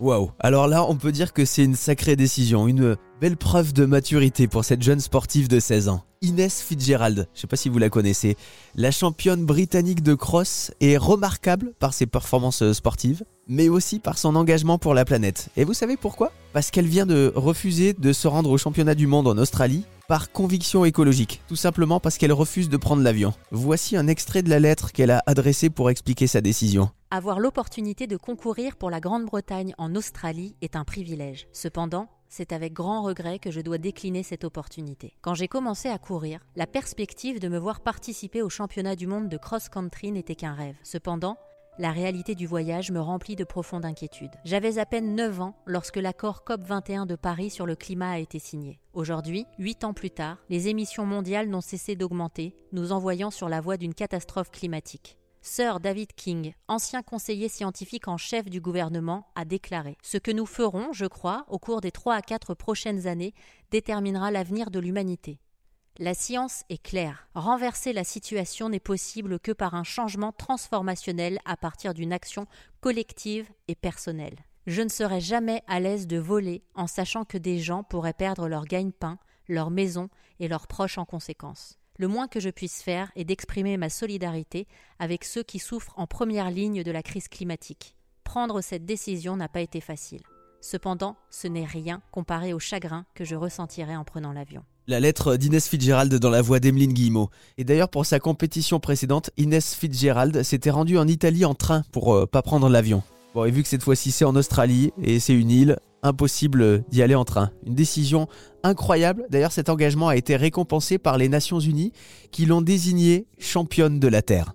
Waouh, alors là on peut dire que c'est une sacrée décision, une belle preuve de maturité pour cette jeune sportive de 16 ans. Inès Fitzgerald, je ne sais pas si vous la connaissez, la championne britannique de cross est remarquable par ses performances sportives, mais aussi par son engagement pour la planète. Et vous savez pourquoi? Parce qu'elle vient de refuser de se rendre au championnat du monde en Australie par conviction écologique, tout simplement parce qu'elle refuse de prendre l'avion. Voici un extrait de la lettre qu'elle a adressée pour expliquer sa décision. Avoir l'opportunité de concourir pour la Grande-Bretagne en Australie est un privilège. Cependant, c'est avec grand regret que je dois décliner cette opportunité. Quand j'ai commencé à courir, la perspective de me voir participer au championnat du monde de cross-country n'était qu'un rêve. Cependant, la réalité du voyage me remplit de profonde inquiétude. J'avais à peine 9 ans lorsque l'accord COP21 de Paris sur le climat a été signé. Aujourd'hui, 8 ans plus tard, les émissions mondiales n'ont cessé d'augmenter, nous envoyant sur la voie d'une catastrophe climatique. Sir David King, ancien conseiller scientifique en chef du gouvernement, a déclaré Ce que nous ferons, je crois, au cours des 3 à 4 prochaines années, déterminera l'avenir de l'humanité. La science est claire. Renverser la situation n'est possible que par un changement transformationnel à partir d'une action collective et personnelle. Je ne serai jamais à l'aise de voler en sachant que des gens pourraient perdre leur gagne-pain, leur maison et leurs proches en conséquence. Le moins que je puisse faire est d'exprimer ma solidarité avec ceux qui souffrent en première ligne de la crise climatique. Prendre cette décision n'a pas été facile. Cependant, ce n'est rien comparé au chagrin que je ressentirai en prenant l'avion. La lettre d'Inès Fitzgerald dans la voix d'Emeline Guillemot. Et d'ailleurs, pour sa compétition précédente, Inès Fitzgerald s'était rendue en Italie en train pour euh, pas prendre l'avion. Bon, et vu que cette fois-ci c'est en Australie et c'est une île, impossible d'y aller en train. Une décision incroyable. D'ailleurs, cet engagement a été récompensé par les Nations Unies qui l'ont désignée championne de la Terre.